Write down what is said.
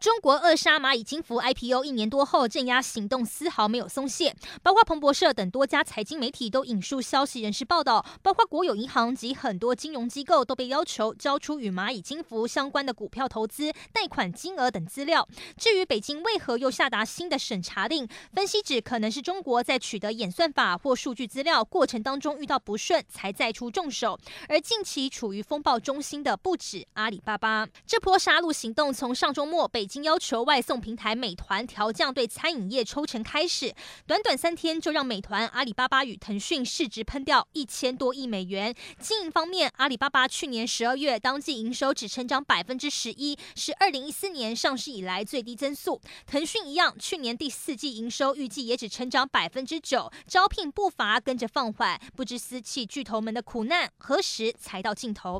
中国扼杀蚂蚁金服 IPO 一年多后，镇压行动丝毫没有松懈。包括彭博社等多家财经媒体都引述消息人士报道，包括国有银行及很多金融机构都被要求交出与蚂蚁金服相关的股票投资、贷款金额等资料。至于北京为何又下达新的审查令，分析指可能是中国在取得演算法或数据资料过程当中遇到不顺，才再出重手。而近期处于风暴中心的不止阿里巴巴，这波杀戮行动从上周末北经要求外送平台美团调降对餐饮业抽成开始，短短三天就让美团、阿里巴巴与腾讯市值喷掉一千多亿美元。经营方面，阿里巴巴去年十二月当季营收只成长百分之十一，是二零一四年上市以来最低增速。腾讯一样，去年第四季营收预计也只成长百分之九，招聘步伐跟着放缓。不知私企巨头们的苦难何时才到尽头？